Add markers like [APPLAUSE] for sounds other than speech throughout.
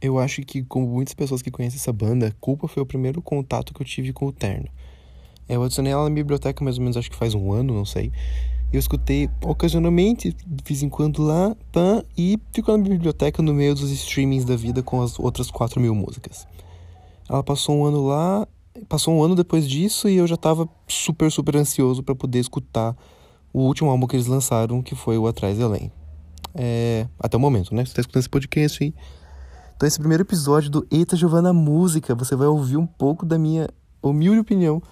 Eu acho que, como muitas pessoas que conhecem essa banda, Culpa foi o primeiro contato que eu tive com o Terno. Eu adicionei ela na biblioteca mais ou menos, acho que faz um ano, não sei. Eu escutei ocasionalmente, de vez em quando lá, pã, e ficou na biblioteca no meio dos streamings da vida com as outras 4 mil músicas. Ela passou um ano lá, passou um ano depois disso e eu já tava super, super ansioso para poder escutar o último álbum que eles lançaram, que foi o Atrás de Além. É, até o momento, né? Você tá escutando esse podcast aí. Então, esse primeiro episódio do Eita Giovana Música, você vai ouvir um pouco da minha humilde opinião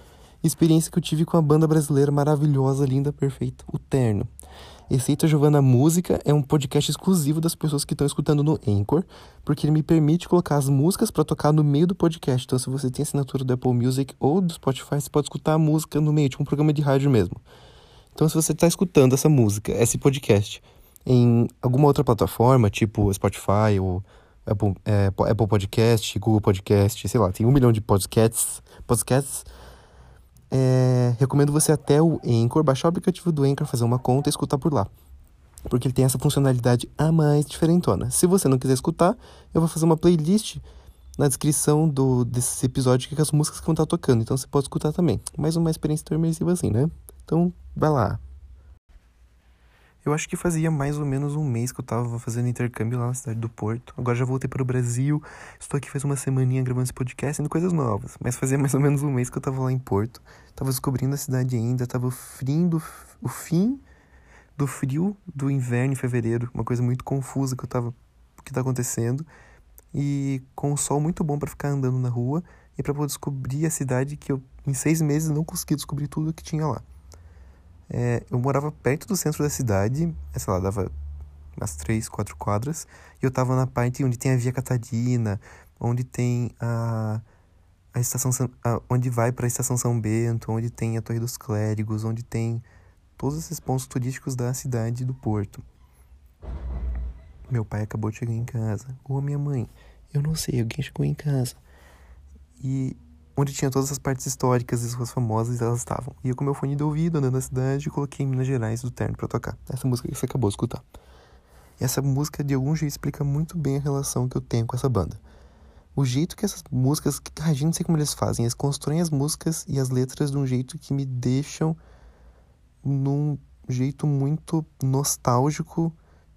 experiência que eu tive com a banda brasileira maravilhosa, linda, perfeita, o Terno. Esse Eita Giovana Música é um podcast exclusivo das pessoas que estão escutando no Anchor, porque ele me permite colocar as músicas para tocar no meio do podcast. Então, se você tem assinatura do Apple Music ou do Spotify, você pode escutar a música no meio, tipo um programa de rádio mesmo. Então, se você está escutando essa música, esse podcast, em alguma outra plataforma, tipo Spotify ou Apple, é, Apple Podcast, Google Podcast, sei lá, tem um milhão de podcasts, podcasts é, recomendo você até o Anchor, baixar o aplicativo do Anchor, fazer uma conta e escutar por lá. Porque ele tem essa funcionalidade a mais diferentona. Se você não quiser escutar, eu vou fazer uma playlist na descrição do, desse episódio que é as músicas que vão estar tocando. Então você pode escutar também. Mais uma experiência tão imersiva assim, né? Então, vai lá. Eu acho que fazia mais ou menos um mês que eu tava fazendo intercâmbio lá na cidade do Porto. Agora já voltei para o Brasil. Estou aqui faz uma semaninha gravando esse podcast, indo coisas novas. Mas fazia mais ou menos um mês que eu tava lá em Porto. Tava descobrindo a cidade ainda, tava o fim do, o fim do frio do inverno em fevereiro. Uma coisa muito confusa que eu tava o que tá acontecendo. E com um sol muito bom para ficar andando na rua e para poder descobrir a cidade que eu em seis meses não consegui descobrir tudo que tinha lá. É, eu morava perto do centro da cidade, sei lá, dava umas três, quatro quadras, e eu tava na parte onde tem a Via Catarina, onde tem a, a estação, a, onde vai para a estação São Bento, onde tem a Torre dos Clérigos, onde tem todos esses pontos turísticos da cidade do Porto. Meu pai acabou de chegar em casa, ou a minha mãe, eu não sei, alguém chegou em casa. E onde tinha todas as partes históricas e as ruas famosas, elas estavam. E eu com meu fone de ouvido, andando na cidade, coloquei Minas Gerais do Terno para tocar. Essa música que você acabou de escutar. E essa música, de algum jeito, explica muito bem a relação que eu tenho com essa banda. O jeito que essas músicas, a gente não sei como eles fazem, eles constroem as músicas e as letras de um jeito que me deixam num jeito muito nostálgico,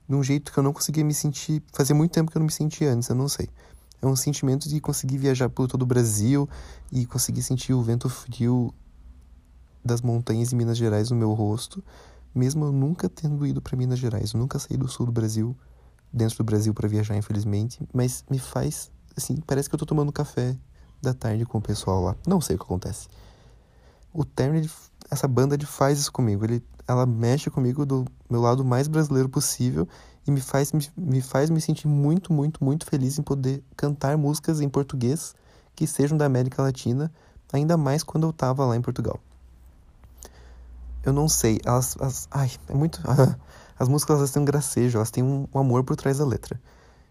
num jeito que eu não conseguia me sentir, fazia muito tempo que eu não me sentia antes, eu não sei. É um sentimento de conseguir viajar por todo o Brasil e conseguir sentir o vento frio das montanhas em Minas Gerais no meu rosto, mesmo eu nunca tendo ido para Minas Gerais, eu nunca saí do sul do Brasil, dentro do Brasil para viajar, infelizmente, mas me faz assim, parece que eu tô tomando café da tarde com o pessoal lá. Não sei o que acontece. O Terno, essa banda, ele faz isso comigo. Ele, ela mexe comigo do meu lado mais brasileiro possível e me faz, me, me faz me sentir muito, muito, muito feliz em poder cantar músicas em português que sejam da América Latina, ainda mais quando eu estava lá em Portugal. Eu não sei, elas, elas ai, é muito, [LAUGHS] as músicas elas têm um gracejo, elas têm um, um amor por trás da letra,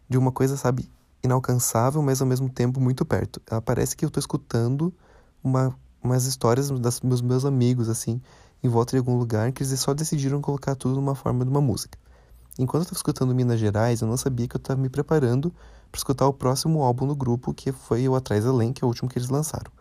de uma coisa, sabe, inalcançável, mas ao mesmo tempo muito perto. Ela parece que eu estou escutando uma, umas histórias das, dos meus amigos, assim, em volta de algum lugar, que eles só decidiram colocar tudo numa forma de uma música. Enquanto eu estava escutando Minas Gerais, eu não sabia que eu estava me preparando para escutar o próximo álbum do grupo, que foi o Atrás Além, que é o último que eles lançaram.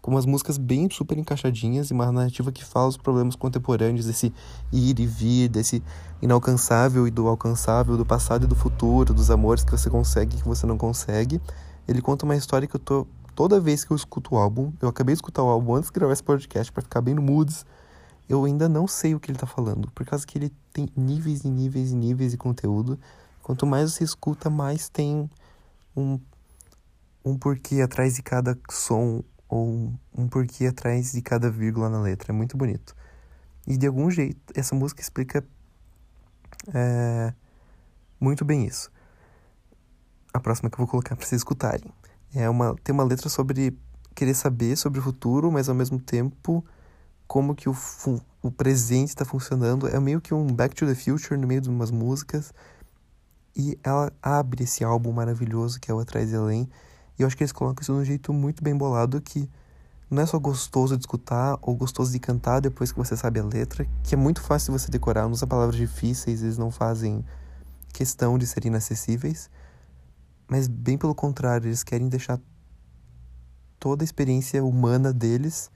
Com umas músicas bem super encaixadinhas e uma narrativa que fala os problemas contemporâneos, desse ir e vir, desse inalcançável e do alcançável, do passado e do futuro, dos amores que você consegue e que você não consegue. Ele conta uma história que eu tô. Toda vez que eu escuto o álbum, eu acabei de escutar o álbum antes de gravar esse podcast para ficar bem no moods eu ainda não sei o que ele está falando, por causa que ele tem níveis e níveis e níveis de conteúdo. Quanto mais você escuta, mais tem um, um porquê atrás de cada som ou um porquê atrás de cada vírgula na letra. É muito bonito. E de algum jeito, essa música explica é, muito bem isso. A próxima que eu vou colocar para vocês escutarem. É uma, tem uma letra sobre querer saber sobre o futuro, mas ao mesmo tempo como que o, o presente está funcionando. É meio que um Back to the Future no meio de umas músicas. E ela abre esse álbum maravilhoso que é o Atrás de Além. E eu acho que eles colocam isso de um jeito muito bem bolado que não é só gostoso de escutar ou gostoso de cantar depois que você sabe a letra, que é muito fácil você decorar, não usa palavras difíceis, eles não fazem questão de serem inacessíveis, Mas bem pelo contrário, eles querem deixar toda a experiência humana deles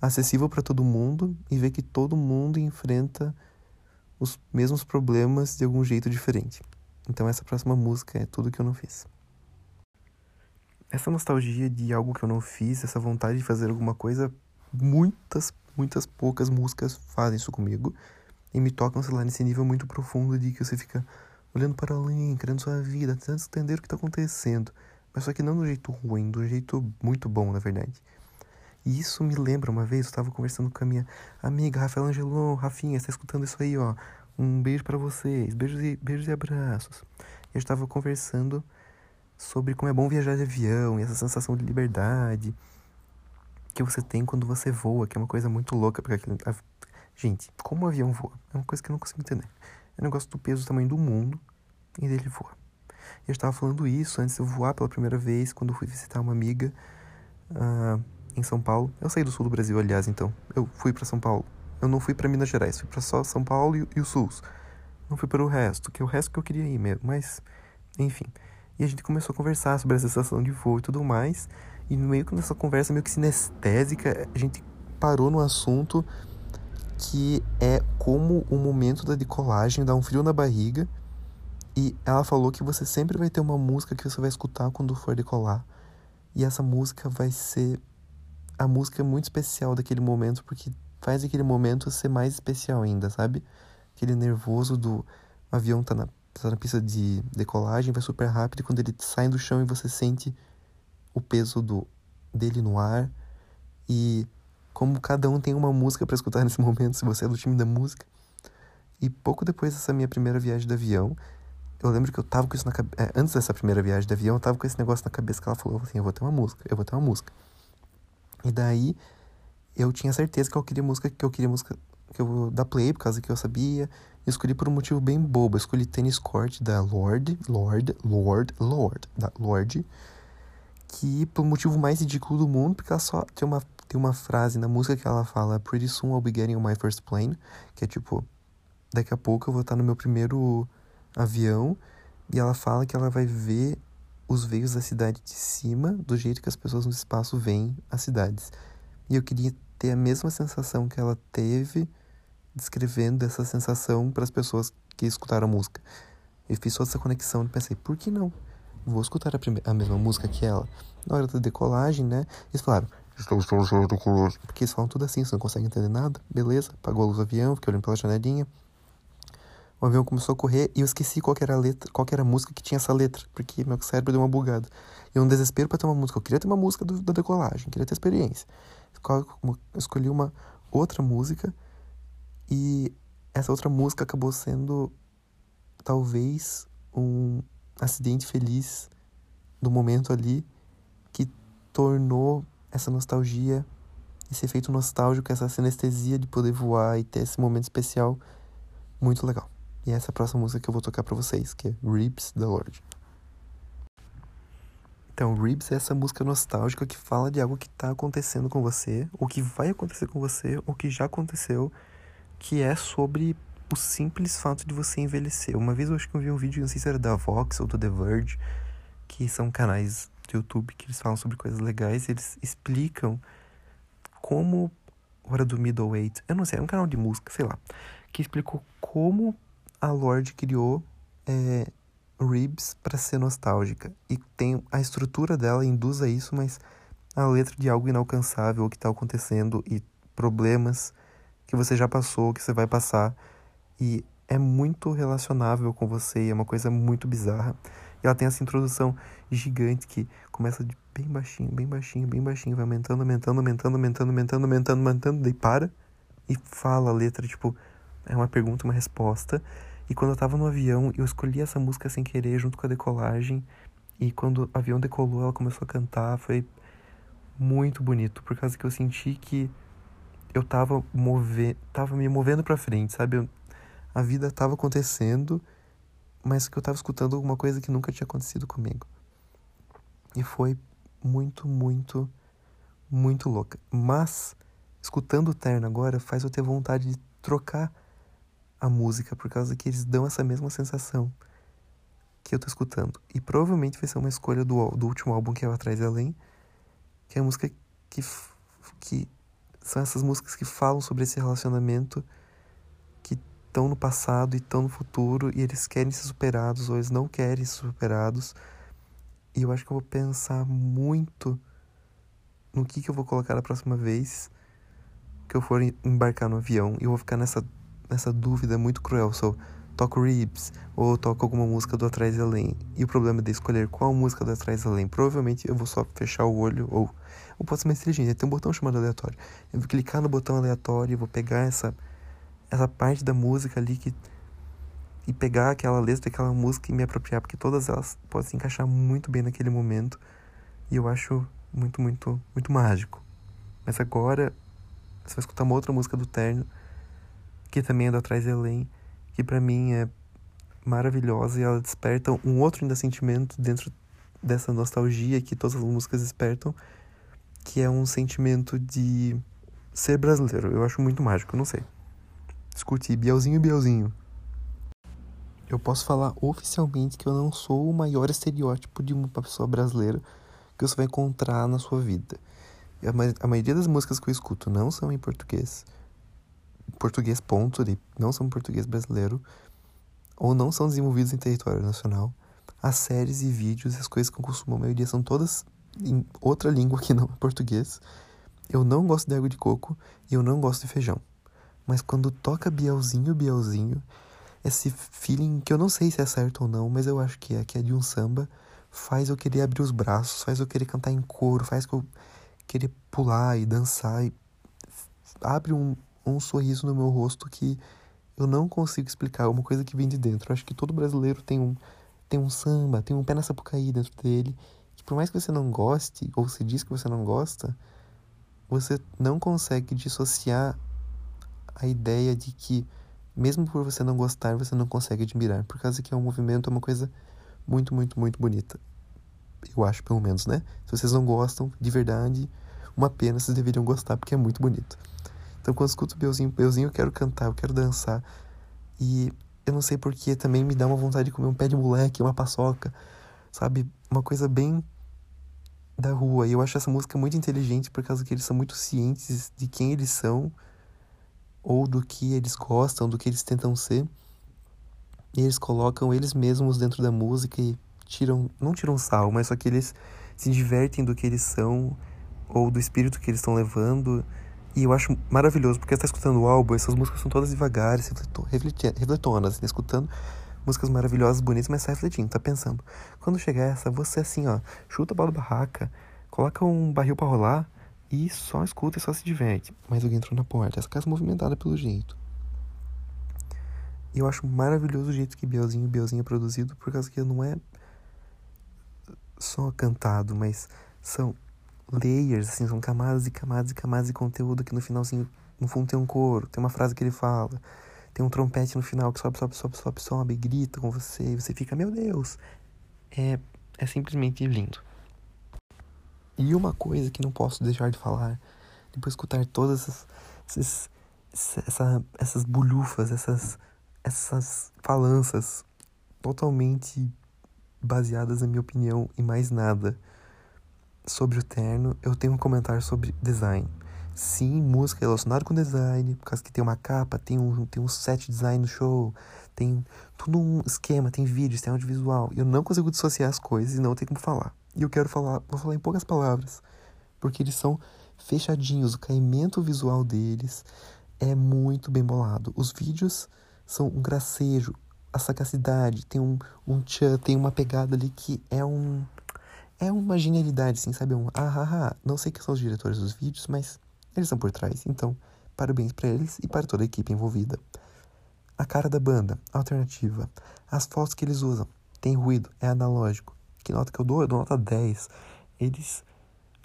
acessível para todo mundo e ver que todo mundo enfrenta os mesmos problemas de algum jeito diferente. Então essa próxima música é tudo que eu não fiz. Essa nostalgia de algo que eu não fiz, essa vontade de fazer alguma coisa, muitas, muitas poucas músicas fazem isso comigo e me tocam, sei lá, nesse nível muito profundo de que você fica olhando para além, querendo sua vida, tentando entender o que está acontecendo. Mas só que não do jeito ruim, do jeito muito bom, na verdade. E isso me lembra uma vez, eu estava conversando com a minha amiga Rafael Angelon, Rafinha, está escutando isso aí, ó. Um beijo para vocês, beijos e, beijos e abraços. Eu estava conversando sobre como é bom viajar de avião e essa sensação de liberdade que você tem quando você voa, que é uma coisa muito louca, porque aquilo, a, gente, como o avião voa? É uma coisa que eu não consigo entender. É um negócio do peso do tamanho do mundo e dele voa. Eu estava falando isso antes de eu voar pela primeira vez, quando eu fui visitar uma amiga. Uh, em São Paulo. Eu saí do sul do Brasil, aliás, então. Eu fui para São Paulo. Eu não fui para Minas Gerais, fui para só São Paulo e, e, o sul. Não fui para o resto, que é o resto que eu queria ir mesmo, mas enfim. E a gente começou a conversar sobre a sensação de voo e tudo mais. E no meio dessa conversa meio que sinestésica, a gente parou no assunto que é como o momento da decolagem dá um frio na barriga. E ela falou que você sempre vai ter uma música que você vai escutar quando for decolar. E essa música vai ser a música é muito especial daquele momento porque faz aquele momento ser mais especial ainda, sabe? Aquele nervoso do avião tá na, tá na pista de decolagem, vai super rápido e quando ele sai do chão e você sente o peso do dele no ar e como cada um tem uma música para escutar [LAUGHS] nesse momento, se você é do time da música. E pouco depois dessa minha primeira viagem de avião, eu lembro que eu tava com isso na cabeça. É, antes dessa primeira viagem de avião, eu tava com esse negócio na cabeça que ela falou assim: eu vou ter uma música, eu vou ter uma música. E daí eu tinha certeza que eu queria música, que eu queria música que eu dar play, por causa que eu sabia. Eu escolhi por um motivo bem bobo. Eu escolhi Tennis Court da Lord, Lord, Lord, Lord, da Lord. Que por um motivo mais ridículo do mundo, porque ela só tem uma, tem uma frase na música que ela fala Pretty soon I'll be getting on my first plane. Que é tipo, daqui a pouco eu vou estar no meu primeiro avião. E ela fala que ela vai ver os veios da cidade de cima, do jeito que as pessoas no espaço veem as cidades. E eu queria ter a mesma sensação que ela teve descrevendo essa sensação para as pessoas que escutaram a música. Eu fiz toda essa conexão e pensei, por que não? Vou escutar a, primeira, a mesma música que ela. Na hora da decolagem, né? Eles falaram, estamos todos. Porque eles falam tudo assim, você não consegue entender nada. Beleza, apagou a luz do avião, fiquei olhando pela janelinha o avião começou a correr e eu esqueci qual era a letra, qual era a música que tinha essa letra, porque meu cérebro deu uma bugada. E um desespero para ter uma música. Eu queria ter uma música do, da decolagem, queria ter experiência. Eu escolhi uma outra música e essa outra música acabou sendo talvez um acidente feliz do momento ali que tornou essa nostalgia, esse efeito nostálgico, essa sinestesia de poder voar e ter esse momento especial muito legal. E essa é a próxima música que eu vou tocar para vocês, que é Ribs da Lorde. Então, Ribs é essa música nostálgica que fala de algo que tá acontecendo com você, ou que vai acontecer com você, ou que já aconteceu, que é sobre o simples fato de você envelhecer. Uma vez eu acho que eu vi um vídeo, não sei se era da Vox ou do The Verge, que são canais do YouTube que eles falam sobre coisas legais, eles explicam como hora do middleweight, eu não sei, é um canal de música, sei lá, que explicou como a Lorde criou é, Ribs para ser nostálgica. E tem a estrutura dela induz a isso, mas a letra de algo inalcançável que está acontecendo e problemas que você já passou, que você vai passar. E é muito relacionável com você, é uma coisa muito bizarra. E ela tem essa introdução gigante que começa de bem baixinho, bem baixinho, bem baixinho, vai aumentando, aumentando, aumentando, aumentando, aumentando, aumentando, aumentando, daí para e fala a letra, tipo, é uma pergunta, uma resposta. E quando eu tava no avião, eu escolhi essa música sem querer, junto com a decolagem. E quando o avião decolou, ela começou a cantar. Foi muito bonito, por causa que eu senti que eu tava, mover, tava me movendo pra frente, sabe? Eu, a vida tava acontecendo, mas que eu tava escutando alguma coisa que nunca tinha acontecido comigo. E foi muito, muito, muito louca. Mas, escutando o Terno agora, faz eu ter vontade de trocar a música, por causa que eles dão essa mesma sensação. que eu tô escutando. E provavelmente vai ser uma escolha do, do último álbum que é o Atrás e Além, que é a música que, que são essas músicas que falam sobre esse relacionamento que estão no passado e estão no futuro e eles querem ser superados ou eles não querem ser superados. E eu acho que eu vou pensar muito no que, que eu vou colocar a próxima vez que eu for embarcar no avião e eu vou ficar nessa, nessa dúvida muito cruel. Sou toco Ribs ou toco alguma música do Atrás e Além. E o problema de escolher qual música do Atrás e Além, provavelmente eu vou só fechar o olho ou ou posso ser mais inteligente, tem um botão chamado aleatório. Eu vou clicar no botão aleatório e vou pegar essa essa parte da música ali que e pegar aquela letra daquela música e me apropriar, porque todas elas podem se encaixar muito bem naquele momento. E eu acho muito, muito, muito mágico. Mas agora você vai escutar uma outra música do Terno, que também é Atrás Além, que para mim é maravilhosa e ela desperta um outro ainda sentimento dentro dessa nostalgia que todas as músicas despertam, que é um sentimento de ser brasileiro. Eu acho muito mágico, não sei. Escute Bielzinho Bielzinho. Eu posso falar oficialmente que eu não sou o maior estereótipo de uma pessoa brasileira que você vai encontrar na sua vida. A, maioria das músicas que eu escuto não são em português português ponto, de, não são português brasileiro, ou não são desenvolvidos em território nacional. As séries e vídeos, as coisas que eu consumo, a maioria são todas em outra língua que não é português. Eu não gosto de água de coco e eu não gosto de feijão. Mas quando toca Bielzinho, Bielzinho, esse feeling que eu não sei se é certo ou não, mas eu acho que é, que é de um samba, faz eu querer abrir os braços, faz eu querer cantar em coro, faz eu querer pular e dançar e abre um, um sorriso no meu rosto que eu não consigo explicar, é uma coisa que vem de dentro. Eu acho que todo brasileiro tem um, tem um samba, tem um pé na sapucaí dentro dele, que por mais que você não goste, ou se diz que você não gosta, você não consegue dissociar a ideia de que, mesmo por você não gostar, você não consegue admirar, por causa que é um movimento, é uma coisa muito, muito, muito bonita. Eu acho, pelo menos, né? Se vocês não gostam, de verdade, uma pena, vocês deveriam gostar, porque é muito bonito. Então quando eu escuto Beuzinho, Beuzinho eu quero cantar, eu quero dançar. E eu não sei porquê, também me dá uma vontade de comer um pé de moleque, uma paçoca, sabe? Uma coisa bem da rua. E eu acho essa música muito inteligente por causa que eles são muito cientes de quem eles são ou do que eles gostam, do que eles tentam ser. E eles colocam eles mesmos dentro da música e tiram, não tiram sal, mas só que eles se divertem do que eles são ou do espírito que eles estão levando e eu acho maravilhoso, porque você tá escutando o álbum, essas músicas são todas devagares, refletonas, né? escutando músicas maravilhosas, bonitas, mas tá refletindo, tá pensando. Quando chegar essa, você assim, ó, chuta a bola da barraca, coloca um barril para rolar e só escuta e só se diverte. Mas alguém entrou na porta, essa casa movimentada pelo jeito. E eu acho maravilhoso o jeito que Bielzinho Bielzinho é produzido, por causa que não é só cantado, mas são layers, assim, são camadas e camadas e camadas de conteúdo que no finalzinho, no fundo tem um coro, tem uma frase que ele fala, tem um trompete no final que sobe, sobe, sobe, sobe, sobe e grita com você, e você fica, meu Deus, é, é simplesmente lindo. E uma coisa que não posso deixar de falar, depois de escutar todas essas, essas, essa, essas bulhufas, essas, essas falanças totalmente baseadas na minha opinião e mais nada sobre o terno, eu tenho um comentário sobre design. Sim, música relacionada com design, por causa que tem uma capa, tem um, tem um set design no show, tem tudo um esquema, tem vídeos, tem audiovisual. Eu não consigo dissociar as coisas e não tenho como falar. E eu quero falar, vou falar em poucas palavras, porque eles são fechadinhos, o caimento visual deles é muito bem bolado. Os vídeos são um gracejo, a sagacidade, tem um, um tchan, tem uma pegada ali que é um é uma genialidade, assim, sabe? Um ah, ah, ah. Não sei quem são os diretores dos vídeos, mas eles estão por trás. Então, parabéns para eles e para toda a equipe envolvida. A cara da banda, alternativa. As fotos que eles usam, tem ruído, é analógico. Que nota que eu dou? Eu dou nota 10. Eles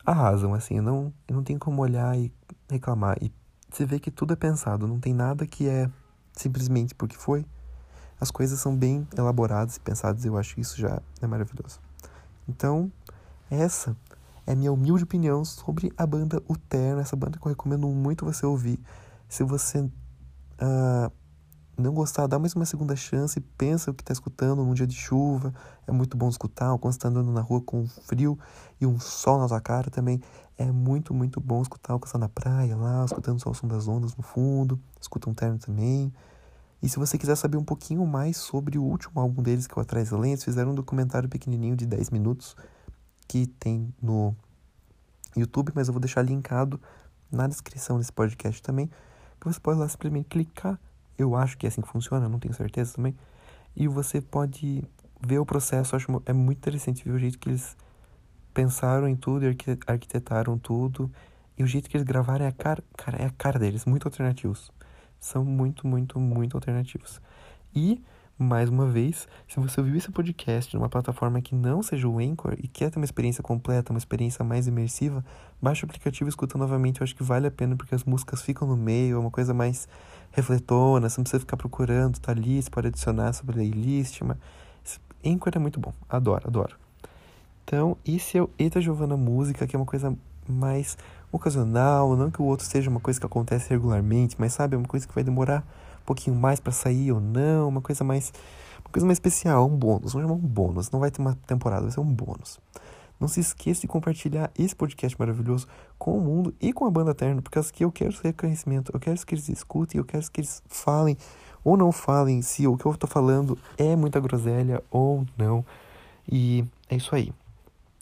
arrasam, assim, não, não tenho como olhar e reclamar. E você vê que tudo é pensado, não tem nada que é simplesmente porque foi. As coisas são bem elaboradas e pensadas, eu acho que isso já é maravilhoso. Então, essa é minha humilde opinião sobre a banda Uterno, essa banda que eu recomendo muito você ouvir. Se você uh, não gostar, dá mais uma segunda chance, pensa o que está escutando num dia de chuva, é muito bom escutar, ou quando você está andando na rua com frio e um sol na sua cara também, é muito, muito bom escutar o que está na praia lá, escutando só o som das ondas no fundo, escuta um terno também. E se você quiser saber um pouquinho mais sobre o último álbum deles, que é o Atrás da Lentes, fizeram um documentário pequenininho de 10 minutos que tem no YouTube, mas eu vou deixar linkado na descrição desse podcast também, que você pode lá simplesmente clicar. Eu acho que é assim que funciona, não tenho certeza também. E você pode ver o processo, eu acho é muito interessante ver o jeito que eles pensaram em tudo arquitetaram tudo. E o jeito que eles gravaram é a cara, cara, é a cara deles, muito alternativos são muito, muito, muito alternativos. E, mais uma vez, se você ouviu esse podcast numa plataforma que não seja o Anchor e quer ter uma experiência completa, uma experiência mais imersiva, baixe o aplicativo e escuta novamente. Eu acho que vale a pena porque as músicas ficam no meio, é uma coisa mais refletona, você não precisa ficar procurando, tá ali, você pode adicionar sobre playlist. Mas... Anchor é muito bom, adoro, adoro. Então, esse é o Eita Giovana Música, que é uma coisa mais ocasional, não que o outro seja uma coisa que acontece regularmente, mas sabe, é uma coisa que vai demorar um pouquinho mais para sair ou não, uma coisa mais uma coisa mais especial, um bônus, vamos chamar um bônus, não vai ter uma temporada, vai ser um bônus. Não se esqueça de compartilhar esse podcast maravilhoso com o mundo e com a banda Terno, porque que eu quero reconhecimento, eu quero que eles escutem, eu quero que eles falem ou não falem se o que eu estou falando é muita groselha ou não. E é isso aí.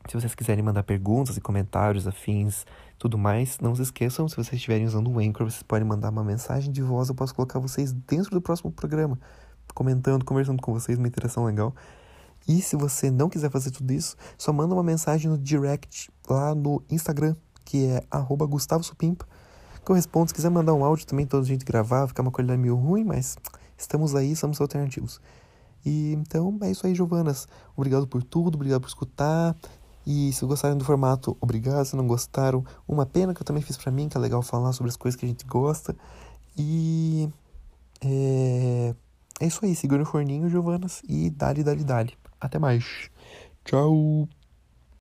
Se vocês quiserem mandar perguntas e comentários afins, tudo mais, não se esqueçam, se vocês estiverem usando o Anchor, vocês podem mandar uma mensagem de voz, eu posso colocar vocês dentro do próximo programa, comentando, conversando com vocês, uma interação legal. E se você não quiser fazer tudo isso, só manda uma mensagem no direct lá no Instagram, que é @gustavo_supimpa, que eu respondo. Se quiser mandar um áudio também, toda a gente gravar, ficar uma qualidade meio ruim, mas estamos aí, somos alternativos. E então é isso aí, Giovanas. Obrigado por tudo, obrigado por escutar. E se gostaram do formato, obrigado. Se não gostaram, uma pena que eu também fiz para mim, que é legal falar sobre as coisas que a gente gosta. E é, é isso aí. Segura o forninho, Giovanas. E dali, dali, dali. Até mais. Tchau.